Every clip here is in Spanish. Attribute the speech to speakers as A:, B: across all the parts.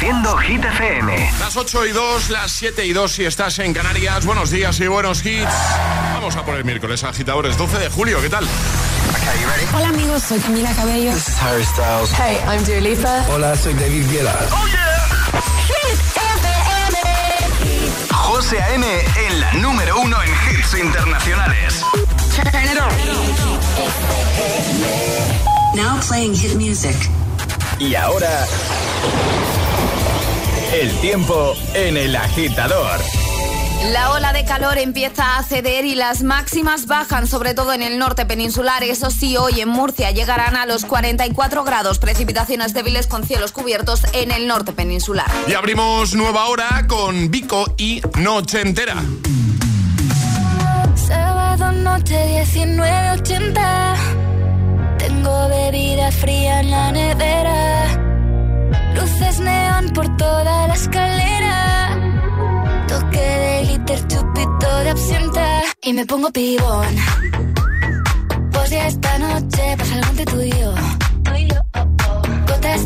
A: Reproduciendo Hit FM.
B: Las 8 y 2, las 7 y 2 si estás en Canarias. Buenos días y buenos hits. Vamos a por el miércoles agitadores 12 de julio. ¿Qué tal?
C: Hola amigos, soy Camila Cabello.
D: This is Harry Styles.
C: Hey, I'm Dua Lipa.
E: Hola, soy David Guetta.
A: Oh yeah.
C: Hit FM.
A: José A.M. en la número uno en hits internacionales.
C: Turn it on.
F: Now playing hit music.
A: Y ahora el tiempo en el agitador.
G: La ola de calor empieza a ceder y las máximas bajan, sobre todo en el norte peninsular. Eso sí, hoy en Murcia llegarán a los 44 grados. Precipitaciones débiles con cielos cubiertos en el norte peninsular.
B: Y abrimos nueva hora con Vico y Noche Entera.
H: Sábado noche 19.80 Tengo bebida fría en la nevera Luces neón por toda la escalera. Toque de glitter, chupito de absenta. Y me pongo pibón. Pues ya esta noche pasa algo entre tú y yo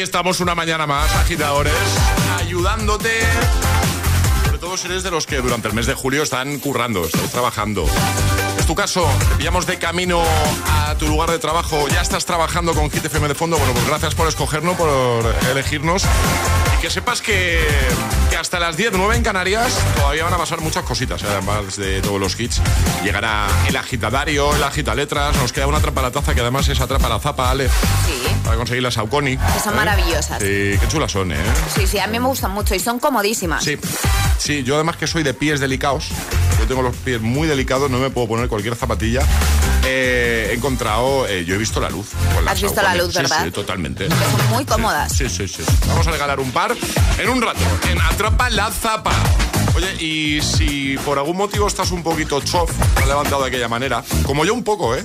B: aquí estamos una mañana más, agitadores, ayudándote. Sobre todo si eres de los que durante el mes de julio están currando, están trabajando. Es tu caso, te de camino a tu lugar de trabajo, ya estás trabajando con Hit FM de fondo. Bueno, pues gracias por escogernos, por elegirnos. Que sepas que, que hasta las 10, 9 en Canarias todavía van a pasar muchas cositas, ¿eh? además de todos los hits. Llegará el agitadario, el agitaletras, nos queda una atrapa la taza que además es atrapa la zapa, Ale,
G: Sí,
B: para conseguir la Saucony.
G: que son maravillosas.
B: Sí, qué chulas son, ¿eh?
G: Sí, sí, a mí me gustan mucho y son comodísimas.
B: Sí, sí, yo además que soy de pies delicados, yo tengo los pies muy delicados, no me puedo poner cualquier zapatilla. Eh, he encontrado, eh, yo he visto la luz. con
G: Has visto la luz,
B: Sí,
G: ¿verdad?
B: Sí, totalmente.
G: Que son muy cómodas.
B: Sí, sí, sí. Vamos a regalar un par en un rato, en Atrapa la Zapa. Oye, y si por algún motivo estás un poquito chof, has levantado de aquella manera, como yo un poco, ¿eh?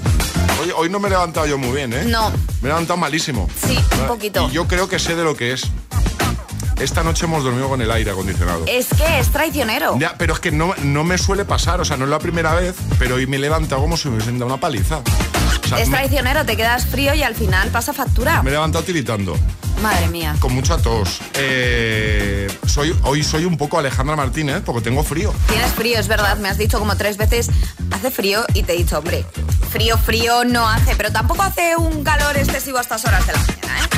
B: Hoy, hoy no me he levantado yo muy bien, ¿eh?
G: No.
B: Me he levantado malísimo.
G: Sí, un poquito.
B: Y yo creo que sé de lo que es. Esta noche hemos dormido con el aire acondicionado.
G: Es que es traicionero.
B: Ya, pero es que no, no me suele pasar, o sea, no es la primera vez, pero hoy me levanta como si me hubiesen dado una paliza. O sea,
G: Es
B: me,
G: traicionero, te quedas frío y al final pasa factura.
B: me he levantado tiritando,
G: Madre mía.
B: con mucha tos. Eh, soy, hoy soy un poco Alejandra Martínez porque tengo frío.
G: Tienes frío, es verdad. Me has dicho como tres veces, hace frío y te he dicho, hombre, frío, frío no hace, pero tampoco hace un calor excesivo a estas horas de la mañana, ¿eh?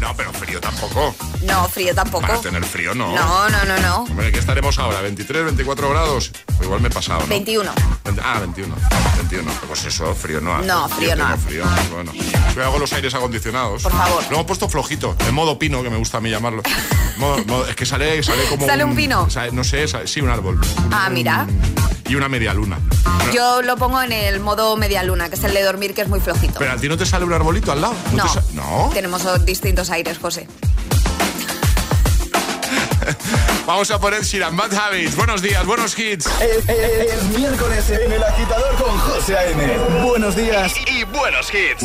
B: No, pero frío tampoco.
G: No, frío tampoco.
B: Para tener frío, no.
G: No, no, no, no.
B: Hombre, ¿qué estaremos ahora? ¿23, 24 grados? O igual me he pasado, ¿no?
G: 21.
B: Veinte- Ah, 21. 21. Pues eso, frío no hace.
G: No, frío
B: Yo
G: no
B: tengo
G: hace.
B: frío. Bueno. Yo hago los aires acondicionados.
G: Por favor.
B: Lo hemos puesto flojito, en modo pino, que me gusta a mí llamarlo. Modo- modo- es que sale, sale como
G: ¿Sale un pino?
B: sale- no sé, sale- sí, un árbol.
G: Ah, mira.
B: Y una media luna.
G: Yo lo pongo en el modo media luna, que es el de dormir, que es muy flojito.
B: Pero a ti no te sale un arbolito al lado.
G: no,
B: te no.
G: tenemos distintos aires, José.
B: Vamos a poner Shiran Bad Habits. Buenos días, buenos hits.
A: Es, es- es miércoles en el agitador con José A.M. Buenos días y, y buenos hits.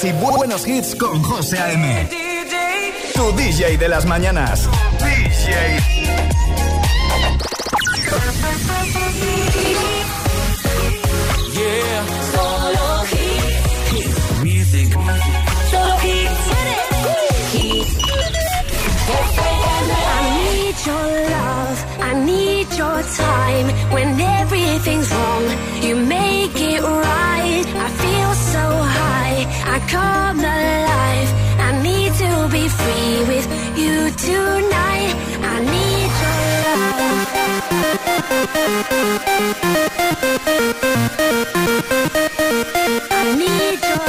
A: Buenos días y bu- buenos hits con José A.M. Tu DJ de las mañanas.
I: Yeah. Solo hits. Music. Solo hits.
J: I need your love, I need your time. When everything's wrong, come alive. I need to be free with you tonight. I need your love. I need your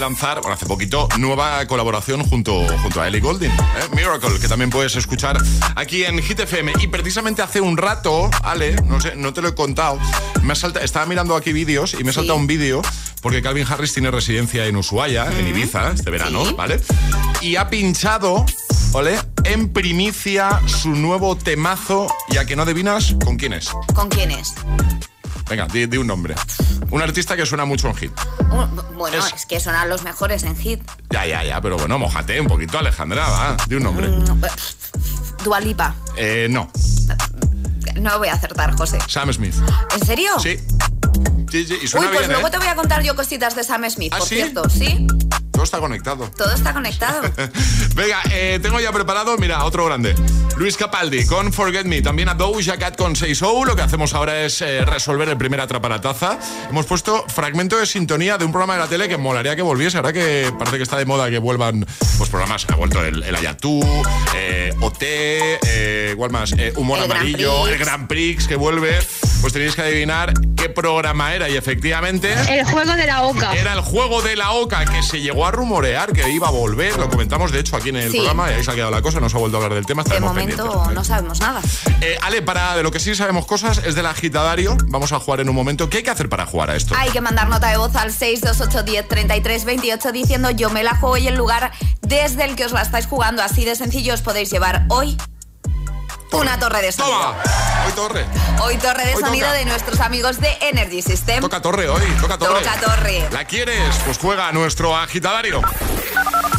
B: lanzar, bueno, hace poquito, nueva colaboración junto, junto a Ellie Golding, ¿eh? Miracle, que también puedes escuchar aquí en Hit FM. Y precisamente hace un rato, Ale, no sé, no te lo he contado, me salta, estaba mirando aquí vídeos y me salta un vídeo porque Calvin Harris tiene residencia en Ushuaia, en Ibiza, este verano, ¿vale? Y ha pinchado, ¿ole? En primicia su nuevo temazo, ya que no adivinas con quién es.
G: ¿Con quién es?
B: Venga, di, un nombre. Un artista que suena mucho en hit.
G: bueno, es... que suenan los mejores en hit.
B: Ya, ya, ya, pero bueno, mojate un poquito, Alejandra, va, di un nombre. Mm,
G: Dualipa.
B: Eh, no.
G: No voy a acertar, José.
B: Sam Smith.
G: ¿En serio?
B: Sí. Sí, sí, y suena
G: Uy, pues luego
B: ¿eh?
G: te voy a contar yo cositas de Sam Smith,
B: ¿Ah,
G: por cierto, ¿sí?
B: Todo está conectado.
G: Todo está conectado.
B: Venga, eh, tengo ya preparado, mira, otro grande. Luis Capaldi con Forget Me. También a Doja Cat con 6 O. Lo que hacemos ahora es eh, resolver el primer atraparataza. Hemos puesto fragmento de sintonía de un programa de la tele que molaría que volviese. Ahora que parece que está de moda que vuelvan pues programas. Ha vuelto el, el Ayatú, eh, OT, eh, igual más, Humor Amarillo, el Grand Prix que vuelve. Pues tenéis que adivinar qué programa era y efectivamente...
K: El juego de la OCA.
B: Era el juego de la OCA que se llegó a rumorear que iba a volver. Lo comentamos de hecho aquí en el programa y ahí se ha quedado la cosa. No se ha vuelto a hablar del tema.
G: De momento no sabemos nada.
B: Eh, Ale, para de lo que sí sabemos cosas es del agitadario. Vamos a jugar en un momento. ¿Qué hay que hacer para jugar a esto?
G: Hay que mandar nota de voz al 628103328 diciendo yo me la juego y el lugar desde el que os la estáis jugando. Así de sencillo os podéis llevar hoy una torre de sonido.
B: Toma. Hoy torre.
G: Hoy torre de
B: Hoy
G: sonido
B: toca.
G: de nuestros amigos de Energy System.
B: Toca torre hoy, toca torre.
G: Toca torre.
B: ¿La quieres? Pues juega a nuestro agitadario.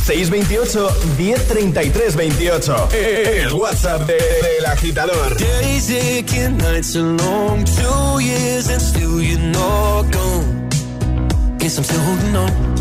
A: 628 1033 28. El WhatsApp de- del agitador.
K: Days aching, nights are long, two years and still you're not gone. Guess I'm still holding on.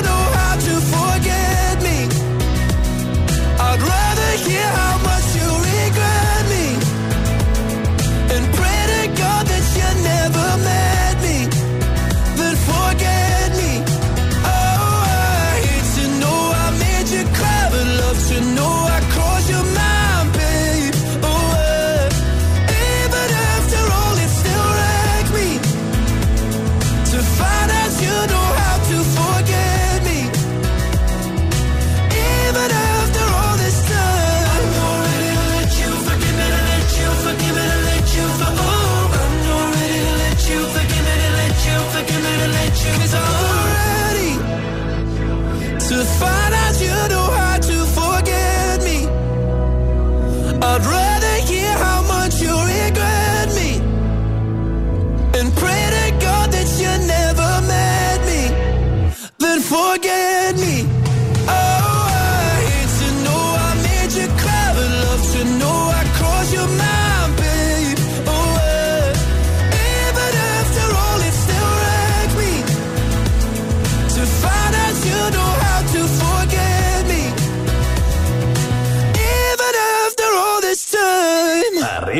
K: Know how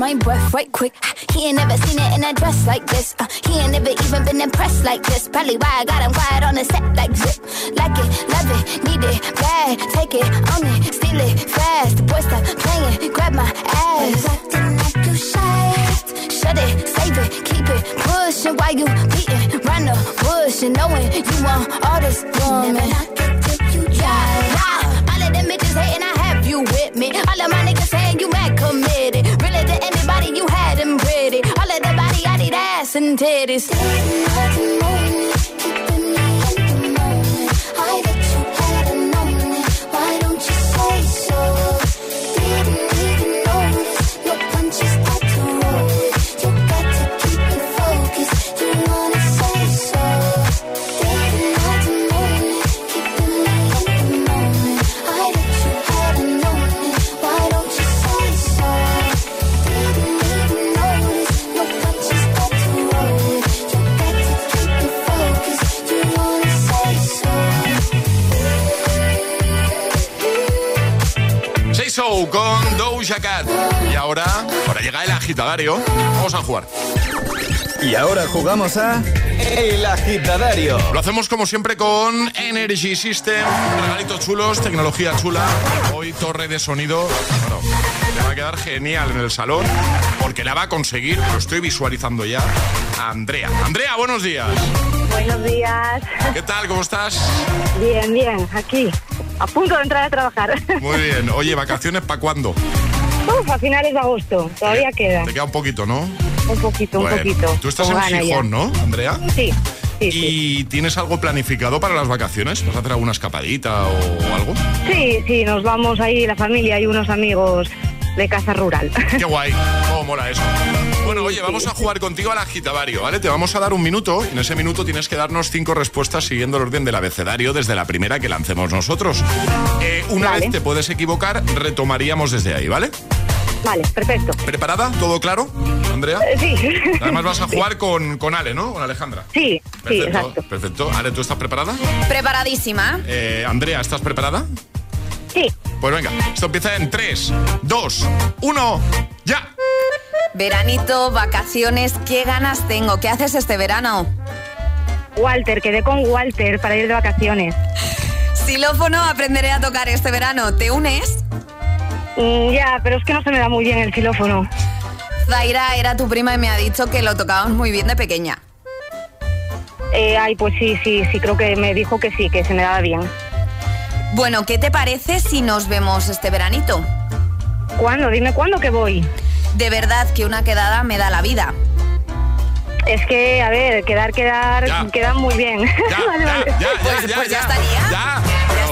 L: My breath right quick. He ain't never seen it in a dress like this. Uh, he ain't never even been impressed like this. Probably why I got him quiet on the set like zip. Like it, love it, need it, bad. Take it, own it, steal it, fast. The boy stop playing, grab my ass. Acting like you shy. Shut it, save it, keep it pushing while you beating round the bush and knowing you want all this woman. Yeah, yeah. All of them bitches hating, I have you with me. All of my niggas saying you mad committed. Really to anybody you had them pretty. All of the body, I need ass and titties.
B: Con Doja Cat. Y ahora, ahora llega el agitadario. Vamos a jugar.
A: Y ahora jugamos a El Agitadario.
B: Lo hacemos como siempre con Energy System, regalitos chulos, tecnología chula. Hoy torre de sonido. Bueno, le va a quedar genial en el salón porque la va a conseguir, lo estoy visualizando ya, a Andrea. Andrea, buenos días.
M: Buenos días.
B: ¿Qué tal? ¿Cómo estás?
M: Bien, bien, aquí. A punto de entrar a trabajar.
B: Muy bien. Oye, ¿vacaciones para cuándo?
M: Uf, a finales de agosto. Todavía queda.
B: Te queda un poquito, ¿no?
M: Un poquito, un poquito.
B: Tú estás
M: Con
B: en Gijón. ¿no, Andrea?
M: Sí, sí, sí.
B: ¿Y tienes algo planificado para las vacaciones? ¿Vas a hacer alguna escapadita o algo?
M: Sí, sí, nos vamos ahí, la familia y unos amigos de casa rural.
B: Qué guay, cómo mola eso. Bueno, oye, vamos a jugar contigo al agitavario, ¿vale? Te vamos a dar un minuto y en ese minuto tienes que darnos cinco respuestas siguiendo el orden del abecedario desde la primera que lancemos nosotros. Eh, una
M: Vale.
B: vez te puedes equivocar, retomaríamos desde ahí, ¿vale?
M: Vale, perfecto.
B: ¿Preparada? ¿Todo claro, Andrea?
M: Eh, sí.
B: Además vas a jugar con, con Ale, ¿no? Con Alejandra.
M: Sí, sí,
B: Perfecto,
M: exacto.
B: perfecto. Ale, ¿tú estás preparada?
G: Preparadísima.
B: Eh, Andrea, ¿estás preparada?
M: Sí.
B: Pues venga, esto empieza en 3, 2, 1, ya.
G: Veranito, vacaciones, qué ganas tengo. ¿Qué haces este verano?
M: Walter, quedé con Walter para ir de vacaciones.
G: Xilófono, aprenderé a tocar este verano. ¿Te unes?
M: Mm, ya, pero es que no se me da muy bien el xilófono.
G: Zaira era tu prima y me ha dicho que lo tocabas muy bien de pequeña.
M: Eh, ay, pues sí, sí, sí, creo que me dijo que sí, que se me daba bien.
G: Bueno, ¿qué te parece si nos vemos este veranito?
M: ¿Cuándo? Dime cuándo que voy.
G: De verdad que una quedada me da la vida.
M: Es que, a ver, quedar, quedar,
B: Ya.
M: queda muy bien.
B: Ya,
M: Vale,
B: ya,
M: vale.
B: ya, ya,
G: Pues-
B: ya,
G: pues ya
B: ya.
G: estaría.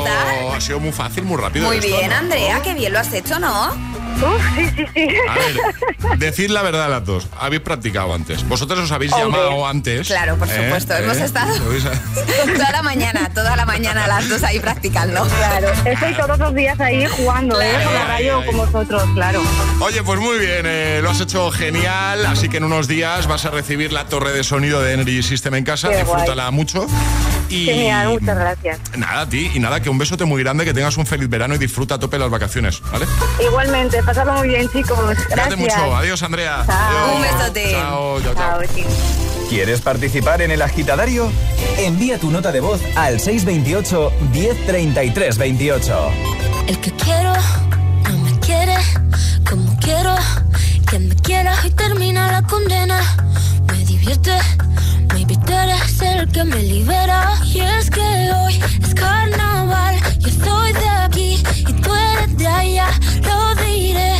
B: Ha sido muy fácil, muy rápido.
G: Muy
B: esto,
G: bien,
B: ¿no?
G: Andrea, qué bien lo has hecho, ¿no?
M: Uf, sí, sí, sí.
B: A ver, decid la verdad las dos. Habéis practicado antes. Vosotros os habéis
M: Hombre.
B: llamado antes.
G: Claro, por
B: ¿eh?
G: supuesto, hemos estado-
B: ¿Habéis-
G: toda la mañana, toda la mañana las dos ahí practicando.
M: Claro, estoy todos los días ahí jugando, ¿eh? Con la radio con vosotros, claro.
B: Oye, pues muy bien, eh, lo has hecho genial, así que en unos días vas a recibir la torre de sonido de Energy System en casa,
M: Qué
B: disfrútala mucho. Y
M: Genial, muchas gracias.
B: Nada, a ti, y nada, que un besote muy grande, que tengas un feliz verano y disfruta a tope las vacaciones, ¿vale?
M: Igualmente, pasadlo muy bien, chicos.
B: Cuídate
M: Gracias.
B: mucho, adiós Andrea.
M: Chao.
B: Adiós.
G: Un besote.
B: Chao, chao, chao.
A: ¿Quieres participar en El Agitadario? Envía tu nota de voz al 628 1033 28.
L: El que quiero no me quiere como quiero que me quiera y termina la condena. Me divierte, eres el que me libera. Y es que hoy es carnaval, yo soy de aquí y tú eres de allá. Lo diré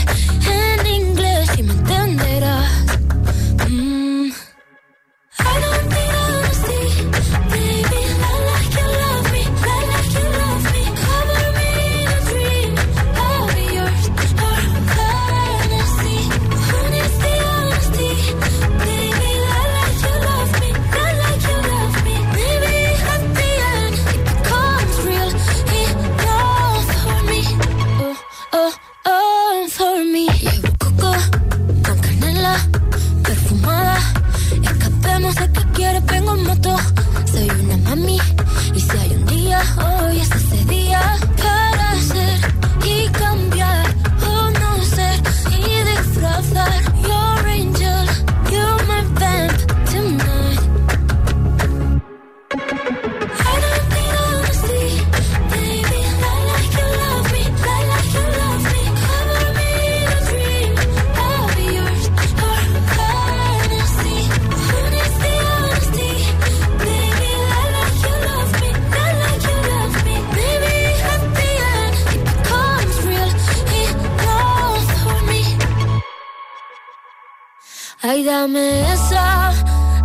L: Ay, dame esa,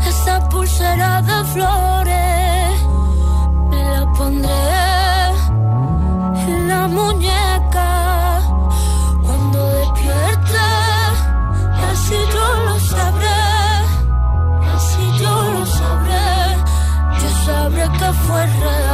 L: esa pulsera de flores. Me la pondré en la muñeca. Cuando despierte, así yo lo sabré. Así yo lo sabré. Yo sabré que fue real.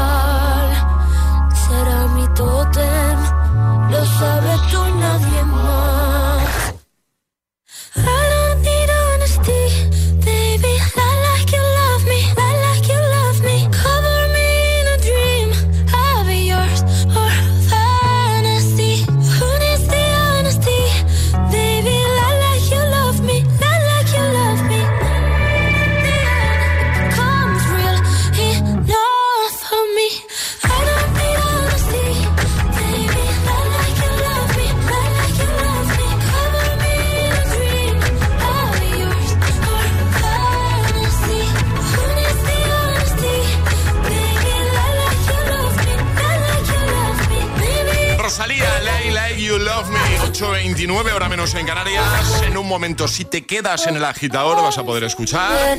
B: Menos en Canarias. En un momento, si te quedas en el agitador, vas a poder escuchar.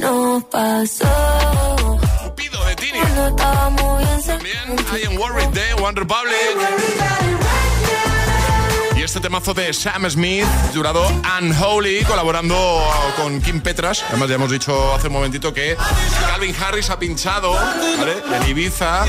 B: Cupido de Tini. También I Am Worried de One Republic. Este temazo de Sam Smith, jurado Unholy, colaborando con Kim Petras. Además, ya hemos dicho hace un momentito que Calvin Harris ha pinchado ¿vale? en Ibiza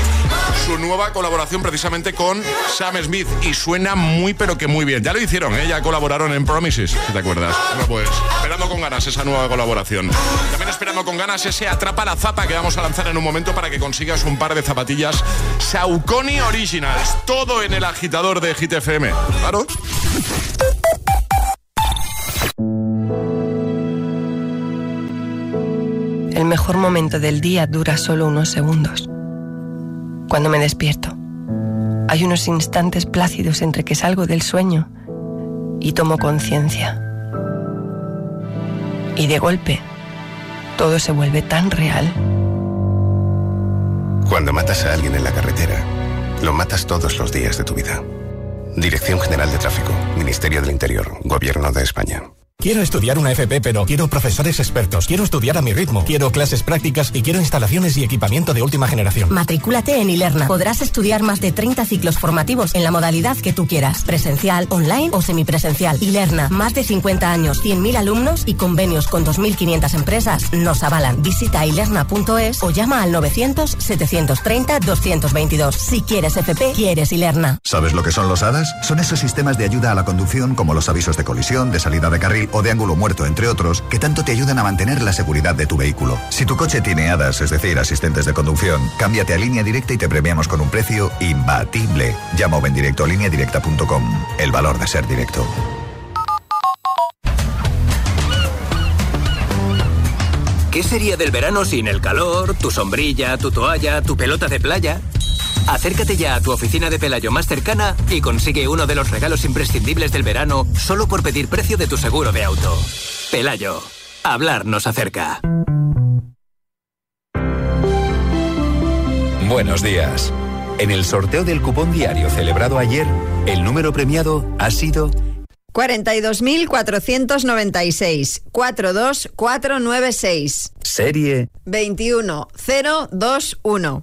B: su nueva colaboración precisamente con Sam Smith. Y suena muy, pero que muy bien. Ya lo hicieron, ¿eh? ya colaboraron en Promises, si te acuerdas. Bueno, pues esperando con ganas esa nueva colaboración. También esperando con ganas ese Atrapa la Zapa que vamos a lanzar en un momento para que consigas un par de zapatillas Saucony Originals. Todo en el agitador de Hit FM. Claro.
N: El mejor momento del día dura solo unos segundos. Cuando me despierto, hay unos instantes plácidos entre que salgo del sueño y tomo conciencia. Y de golpe, todo se vuelve tan real.
O: Cuando matas a alguien en la carretera, lo matas todos los días de tu vida. Dirección General de Tráfico, Ministerio del Interior, Gobierno de España.
P: Quiero estudiar una FP, pero quiero profesores expertos. Quiero estudiar a mi ritmo. Quiero clases prácticas y quiero instalaciones y equipamiento de última generación.
Q: Matricúlate en Ilerna. Podrás estudiar más de 30 ciclos formativos en la modalidad que tú quieras. Presencial, online o semipresencial. Ilerna. Más de 50 años, 100.000 alumnos y convenios con 2.500 empresas nos avalan. Visita ilerna.es o llama al 900-730-222. Si quieres FP, quieres Ilerna.
R: ¿Sabes lo que son los HADAS? Son esos sistemas de ayuda a la conducción como los avisos de colisión, de salida de carril o de ángulo muerto, entre otros, que tanto te ayudan a mantener la seguridad de tu vehículo. Si tu coche tiene HADAS, es decir, asistentes de conducción, cámbiate a línea directa y te premiamos con un precio imbatible. Llama o ven directo a lineadirecta.com. El valor de ser directo.
S: ¿Qué sería del verano sin el calor, tu sombrilla, tu toalla, tu pelota de playa? Acércate ya a tu oficina de Pelayo más cercana y consigue uno de los regalos imprescindibles del verano solo por pedir precio de tu seguro de auto. Pelayo, hablar nos acerca.
H: Buenos días. En el sorteo del cupón diario celebrado ayer, el número premiado ha sido
T: 42.496 42496
H: serie.
T: 21021.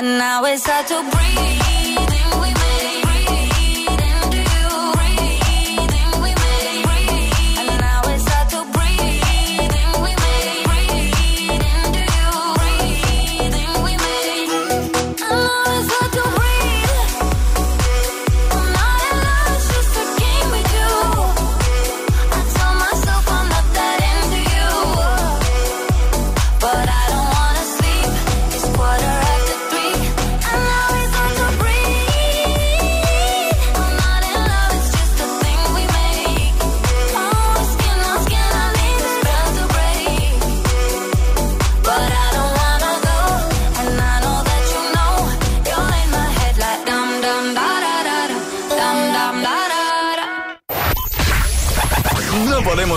L: and now it's hard to breathe.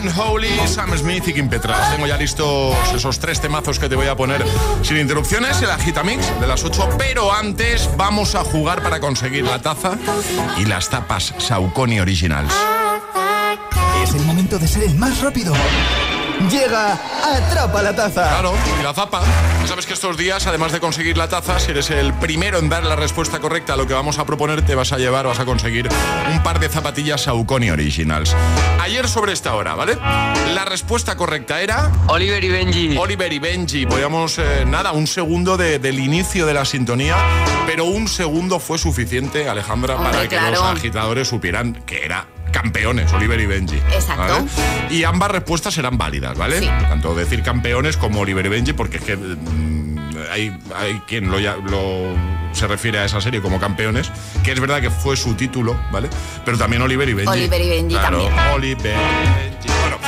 U: And
J: the
B: Sun Holy, Sam Smith y Kim Petras. Tengo ya listos esos tres temazos que te voy a poner sin interrupciones, el Agitamix de las 8, pero antes vamos a jugar para conseguir la taza y las tapas Saucony Originals.
A: Es el momento de ser el más rápido. Llega Atrapa la Taza.
B: Claro, y la zapa. Ya sabes que estos días, además de conseguir la taza, si eres el primero en dar la respuesta correcta a lo que vamos a proponer, te vas a llevar, vas a conseguir un par de zapatillas Saucony Originals. Ayer sobre esta hora, ¿vale? La respuesta correcta era...
V: Oliver y Benji.
B: Oliver y Benji. Podíamos, eh, nada, un segundo de- del inicio de la sintonía, pero un segundo fue suficiente, Alejandra,
G: Hombre,
B: para que los agitadores supieran que era campeones, Oliver y Benji.
G: Exacto.
B: ¿vale? Y ambas respuestas eran válidas, ¿vale?
G: Sí.
B: Tanto decir campeones como Oliver y Benji, porque es que mm, hay, hay quien lo, ya- lo- se refiere a esa serie como campeones, que es verdad que fue su título, ¿vale? Pero también Oliver y Benji.
G: Oliver y Benji
B: Claro,
G: también.
B: Oliver y Benji. Bueno,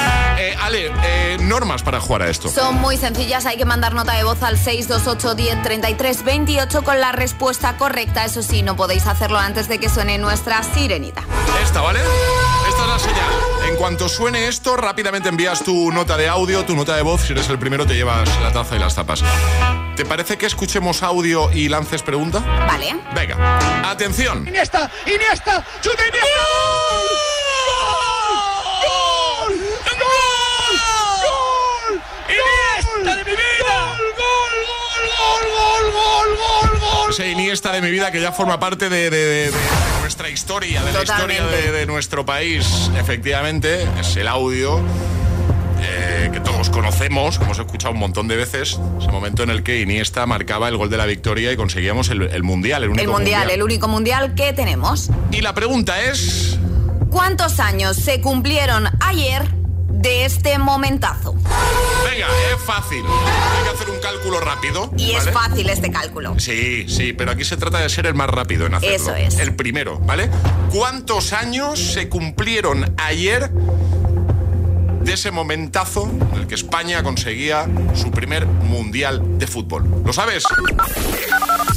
B: eh, Ale, eh, normas para jugar a esto.
G: Son muy sencillas, hay que mandar nota de voz al 628 10 33 28 con la respuesta correcta. Eso sí, no podéis hacerlo antes de que suene nuestra sirenita.
B: Esta, ¿vale? Esta es la señal. En cuanto suene esto, rápidamente envías tu nota de audio, tu nota de voz. Si eres el primero, te llevas la taza y las tapas. ¿Te parece que escuchemos audio y lances pregunta?
G: Vale.
B: Venga, atención.
K: Iniesta, Iniesta, chuta Iniesta. ¡Gol!
B: Ese Iniesta de mi vida que ya forma parte de, de- de- de nuestra historia, de la historia de, nuestro país. Efectivamente, es el audio eh, que todos conocemos, que hemos escuchado un montón de veces. Ese momento en el que Iniesta marcaba el gol de la victoria y conseguíamos el, el mundial, el único
G: El mundial, el único mundial que tenemos.
B: Y la pregunta es.
G: ¿Cuántos años se cumplieron ayer de este momentazo?
B: Venga, es fácil. Hay que hacer un cálculo rápido.
G: Y es fácil este cálculo.
B: Sí, sí, pero aquí se trata de ser el más rápido en hacerlo.
G: Eso es.
B: El primero, ¿vale? ¿Cuántos años se cumplieron ayer de ese momentazo en el que España conseguía su primer mundial de fútbol? ¿Lo sabes?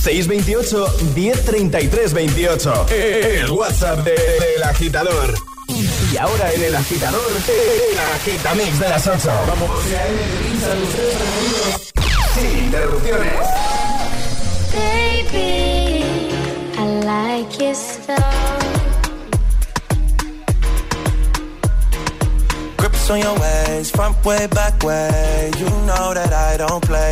A: 628 1033 28. El WhatsApp de- del agitador. Y ahora en el agitador, el agitamix de las 8. Vamos. Sin interrupciones.
J: Baby, I like your style.
W: Grips on your ways, front way, back way. You know that I don't play.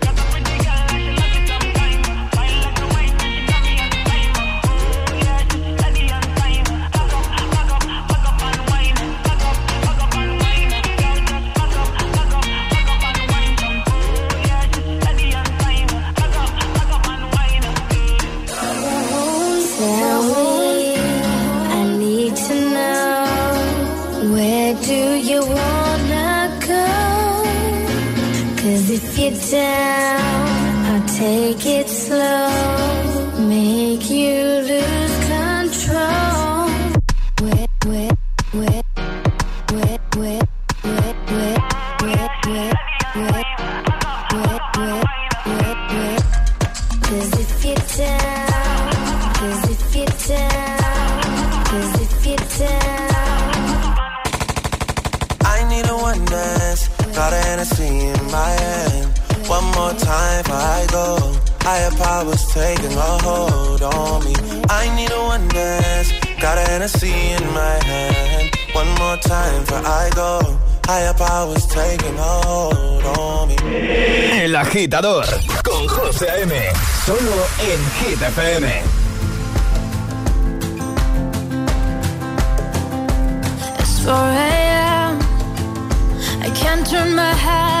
W: Time before I go. Higher powers taking a hold on me. I need a one dance. Got a Hennessy in my hand. One more time before I go. Higher powers taking a hold on me.
A: El agitador con José A.M. Solo en Hit FM.
X: It's 4 a.m. I can't turn my head off.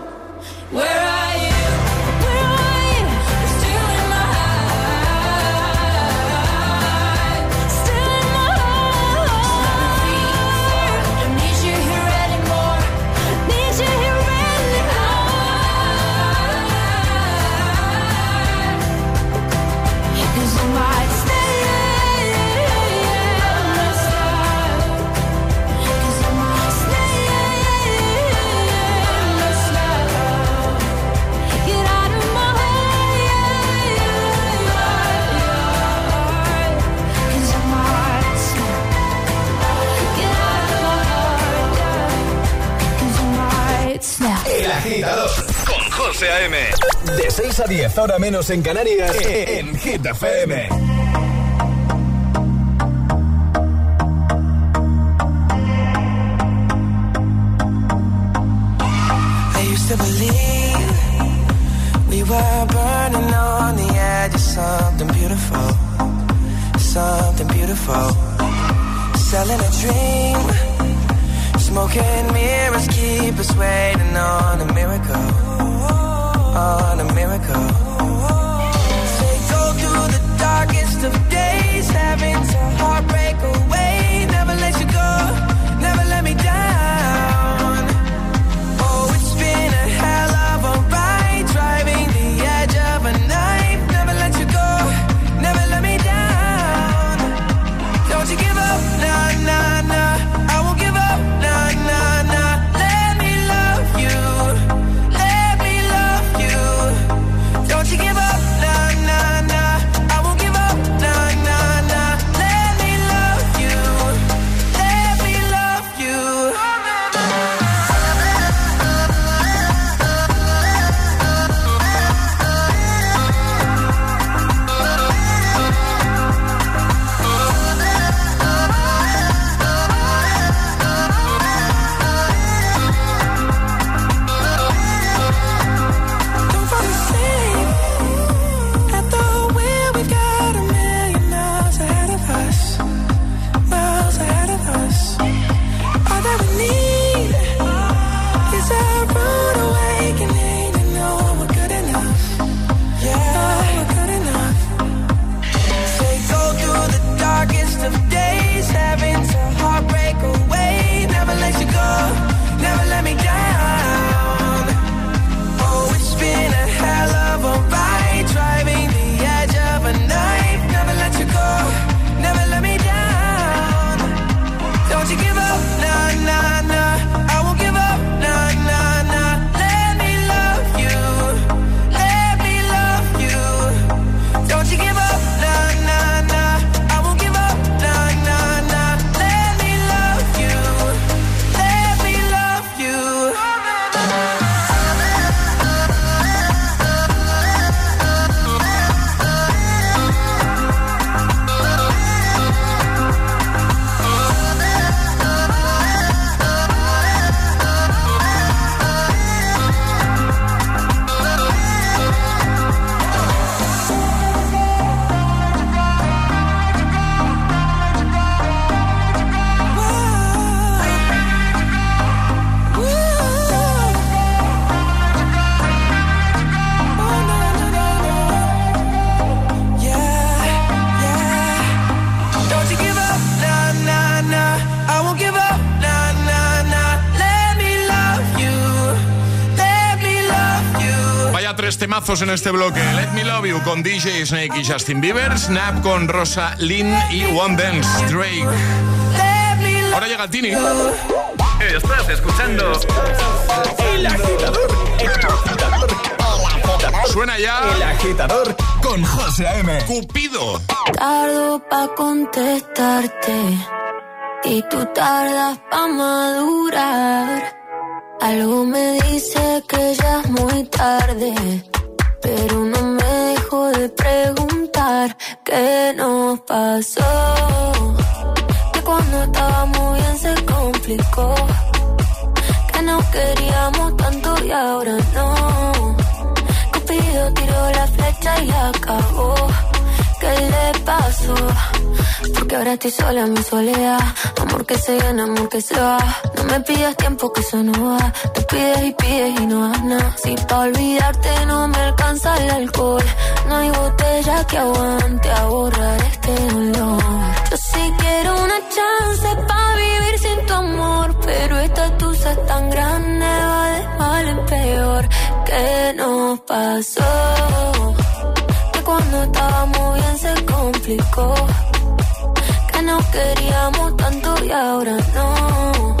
X: where are you?
A: Agitador con José A.M. De 6 a 10, ahora menos en Canarias, en Hit FM.
Y: I used to believe we
I: were burning on the edge of something beautiful, something beautiful. Selling a dream, smoking mirrors keep us waiting on a miracle, on a miracle.
B: Temazos en este bloque. Let Me Love You con DJ Snake y Justin Bieber. Snap con Rosa Lynn y One Dance Drake. Ahora llega Tini.
Z: Estás escuchando
A: El agitador, el agitador,
B: Suena ya
A: el agitador con José A.M.
B: Cupido.
L: Tardo pa' contestarte y tú tardas pa' madurar. Algo me dice que ya es muy tarde, pero no me dejo de preguntar qué nos pasó. Que cuando estábamos bien se complicó, que nos queríamos tanto y ahora no. Cupido tiró la flecha y acabó. ¿Qué le pasó? Porque ahora estoy sola en mi soledad. Amor que se gana, amor que se va. No me pidas tiempo que eso no va. Te pides y pides y no das nada. Si pa' olvidarte no me alcanza el alcohol. No hay botella que aguante a borrar este dolor. Yo sí quiero una chance pa' vivir sin tu amor. Pero esta tusa es tan grande, va de mal en peor. ¿Qué nos pasó? Que cuando estábamos bien se complicó. Que nos queríamos tanto y ahora no.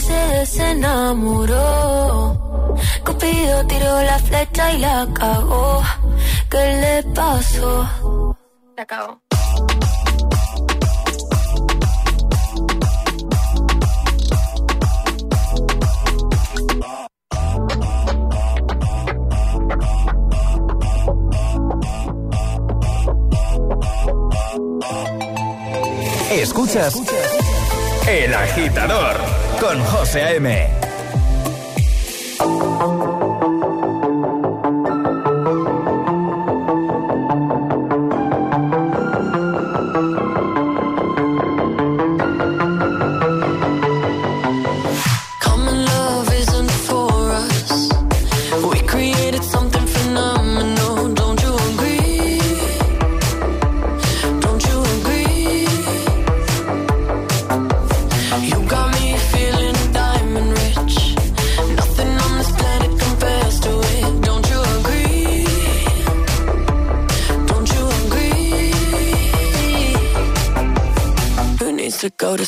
L: Se desenamoró. Cupido tiró la flecha y la cagó. ¿Qué le pasó?
G: La cago.
A: Escuchas El Agitador con José A.M.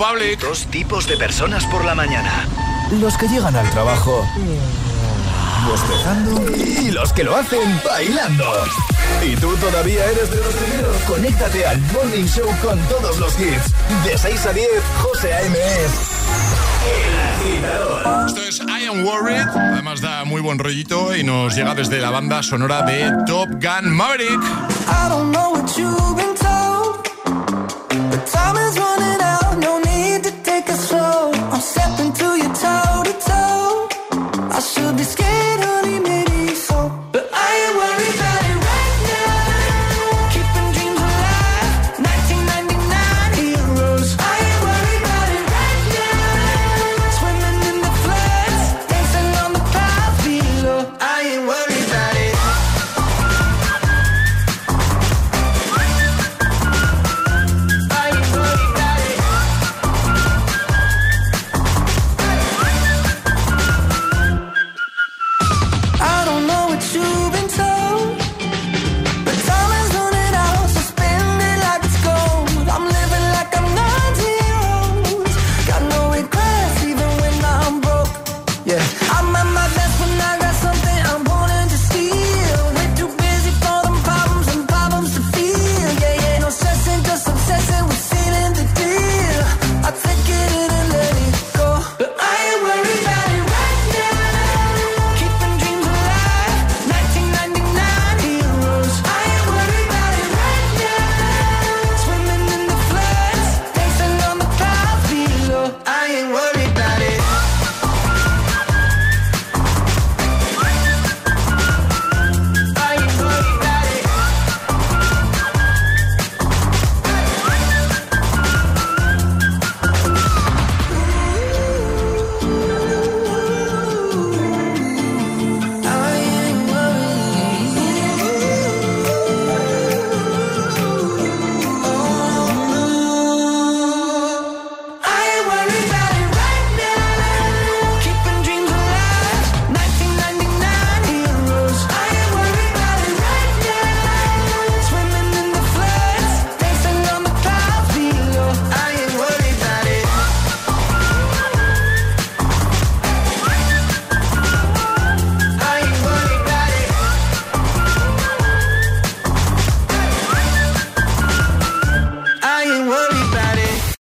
A: Dos tipos de personas por la mañana. Los que llegan al trabajo bostezando y los que lo hacen bailando. ¿Y tú todavía eres de los primeros? Conéctate al Morning Show con todos los hits. De 6 a 10, José A.M. es El Agitador.
B: Esto es I Am Worried. Además da muy buen rollito y nos llega desde la banda sonora de Top Gun Maverick.
K: I don't know what you've been